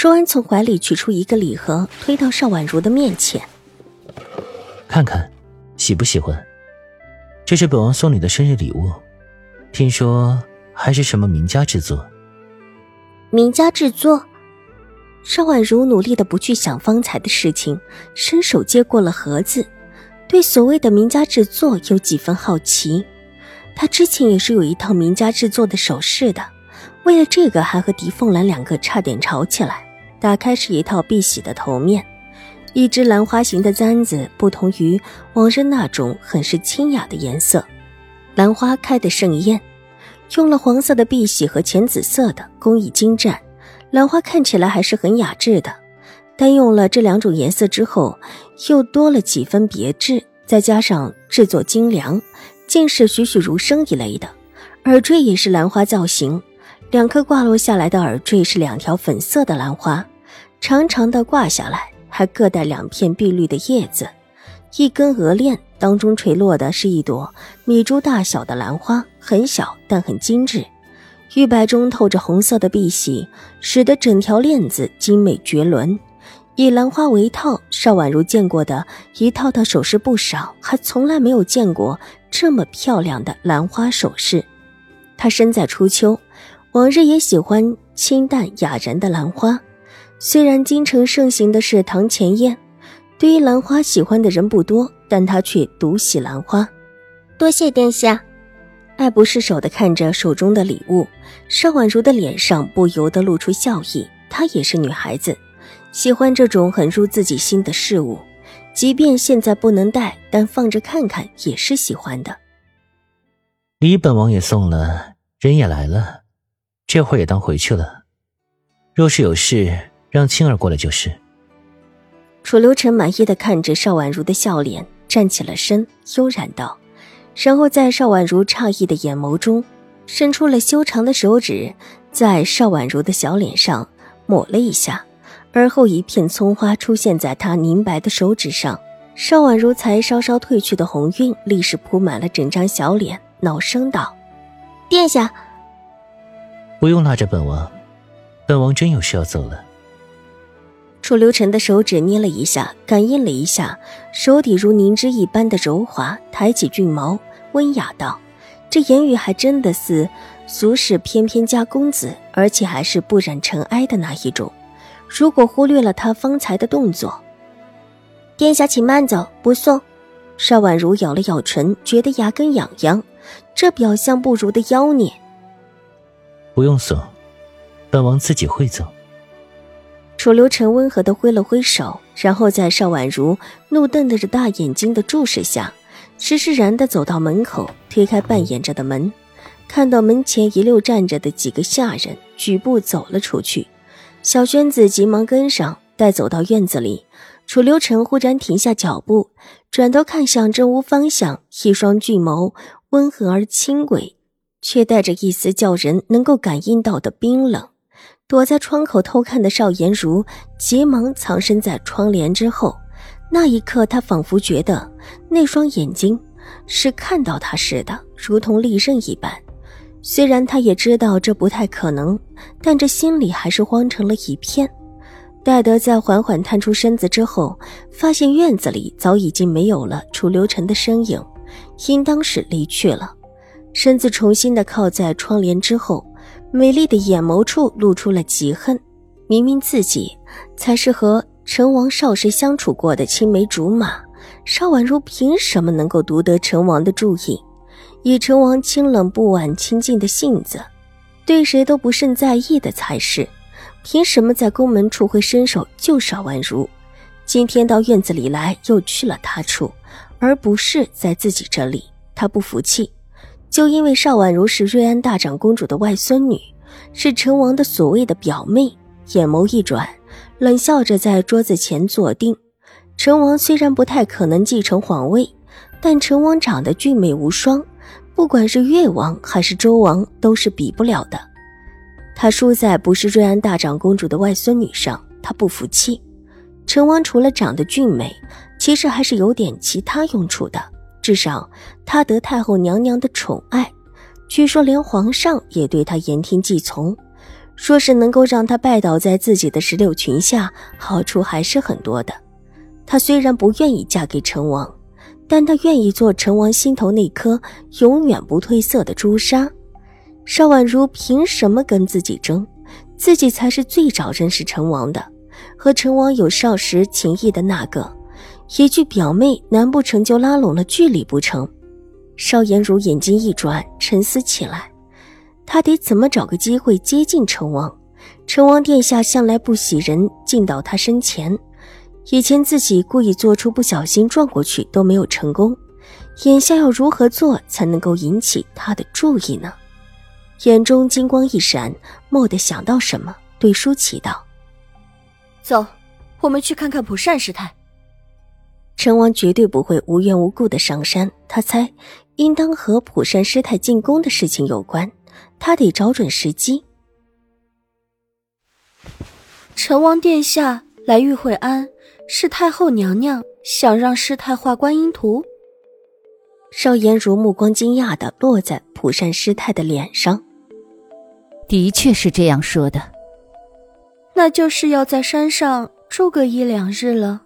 说完，从怀里取出一个礼盒，推到邵婉如的面前。看看，喜不喜欢？这是本王送你的生日礼物，听说还是什么名家制作。名家制作？邵婉如努力的不去想方才的事情，伸手接过了盒子，对所谓的名家制作有几分好奇。她之前也是有一套名家制作的首饰的。为了这个，还和狄凤兰两个差点吵起来。打开是一套碧玺的头面，一只兰花形的簪子，不同于往日那种很是清雅的颜色，兰花开得盛艳，用了黄色的碧玺和浅紫色的，工艺精湛。兰花看起来还是很雅致的，但用了这两种颜色之后，又多了几分别致，再加上制作精良，竟是栩栩如生一类的。耳坠也是兰花造型。两颗挂落下来的耳坠是两条粉色的兰花，长长的挂下来，还各带两片碧绿的叶子。一根鹅链当中垂落的是一朵米珠大小的兰花，很小但很精致。玉白中透着红色的碧玺，使得整条链子精美绝伦。以兰花为套，邵婉如见过的一套套首饰不少，还从来没有见过这么漂亮的兰花首饰。她身在初秋。往日也喜欢清淡雅然的兰花，虽然京城盛行的是堂前燕，对于兰花喜欢的人不多，但他却独喜兰花。多谢殿下，爱不释手的看着手中的礼物，邵婉如的脸上不由得露出笑意。她也是女孩子，喜欢这种很入自己心的事物，即便现在不能戴，但放着看看也是喜欢的。礼本王也送了，人也来了。这会儿也当回去了，若是有事，让青儿过来就是。楚留臣满意的看着邵婉如的笑脸，站起了身，悠然道，然后在邵婉如诧异的眼眸中，伸出了修长的手指，在邵婉如的小脸上抹了一下，而后一片葱花出现在他凝白的手指上，邵婉如才稍稍褪去的红晕立时铺满了整张小脸，恼声道：“殿下。”不用拉着本王，本王真有事要走了。楚留臣的手指捏了一下，感应了一下手底如凝脂一般的柔滑，抬起俊眸，温雅道：“这言语还真的似俗世翩翩家公子，而且还是不染尘埃的那一种。如果忽略了他方才的动作，殿下请慢走，不送。”邵婉如咬了咬唇，觉得牙根痒痒，这表象不如的妖孽。不用送，本王自己会走。楚留臣温和的挥了挥手，然后在邵婉如怒瞪着大眼睛的注视下，施施然的走到门口，推开半掩着的门，看到门前一溜站着的几个下人，举步走了出去。小轩子急忙跟上，待走到院子里，楚留臣忽然停下脚步，转头看向正屋方向，一双巨眸温和而轻轨。却带着一丝叫人能够感应到的冰冷。躲在窗口偷看的邵颜如急忙藏身在窗帘之后。那一刻，他仿佛觉得那双眼睛是看到他似的，如同利刃一般。虽然他也知道这不太可能，但这心里还是慌成了一片。戴德在缓缓探出身子之后，发现院子里早已经没有了楚留臣的身影，应当是离去了。身子重新的靠在窗帘之后，美丽的眼眸处露出了嫉恨。明明自己才是和成王少时相处过的青梅竹马，邵婉如凭什么能够独得成王的注意？以成王清冷不婉清静的性子，对谁都不甚在意的才是。凭什么在宫门处会伸手救邵婉如？今天到院子里来，又去了他处，而不是在自己这里，他不服气。就因为邵婉如是瑞安大长公主的外孙女，是成王的所谓的表妹，眼眸一转，冷笑着在桌子前坐定。成王虽然不太可能继承皇位，但成王长得俊美无双，不管是越王还是周王都是比不了的。他输在不是瑞安大长公主的外孙女上，他不服气。成王除了长得俊美，其实还是有点其他用处的，至少他得太后娘娘的宠爱。据说连皇上也对他言听计从，说是能够让他拜倒在自己的石榴裙下，好处还是很多的。她虽然不愿意嫁给成王，但她愿意做成王心头那颗永远不褪色的朱砂。邵婉如凭什么跟自己争？自己才是最早认识成王的，和成王有少时情谊的那个。一句表妹，难不成就拉拢了距离不成？邵颜如眼睛一转，沉思起来。他得怎么找个机会接近成王？成王殿下向来不喜人进到他身前。以前自己故意做出不小心撞过去都没有成功，眼下要如何做才能够引起他的注意呢？眼中金光一闪，蓦地想到什么，对舒淇道：“走，我们去看看蒲善师太。”陈王绝对不会无缘无故的上山，他猜。应当和普善师太进宫的事情有关，他得找准时机。陈王殿下来玉惠安，是太后娘娘想让师太画观音图。邵颜如目光惊讶的落在普善师太的脸上，的确是这样说的。那就是要在山上住个一两日了。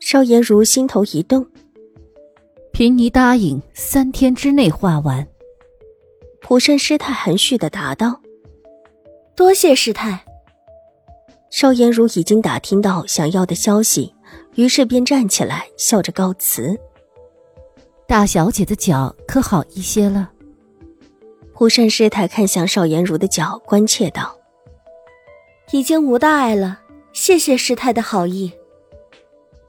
邵颜如心头一动。贫尼答应三天之内画完。普善师太含蓄的答道：“多谢师太。”邵颜如已经打听到想要的消息，于是便站起来，笑着告辞。大小姐的脚可好一些了？普善师太看向邵颜如的脚，关切道：“已经无大碍了，谢谢师太的好意。”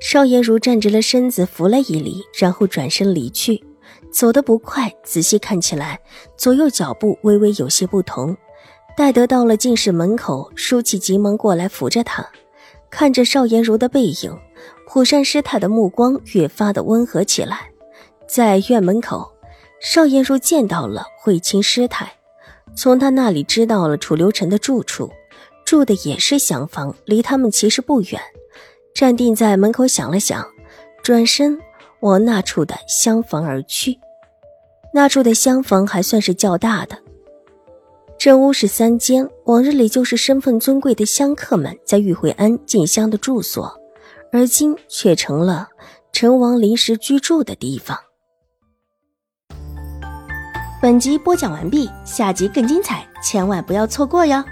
邵颜如站直了身子，扶了一礼，然后转身离去。走得不快，仔细看起来，左右脚步微微有些不同。待得到了进室门口，舒淇急忙过来扶着他，看着邵颜如的背影，普善师太的目光越发的温和起来。在院门口，邵颜如见到了慧清师太，从他那里知道了楚留臣的住处，住的也是厢房，离他们其实不远。站定在门口，想了想，转身往那处的厢房而去。那处的厢房还算是较大的，正屋是三间，往日里就是身份尊贵的香客们在玉惠安进香的住所，而今却成了陈王临时居住的地方。本集播讲完毕，下集更精彩，千万不要错过哟！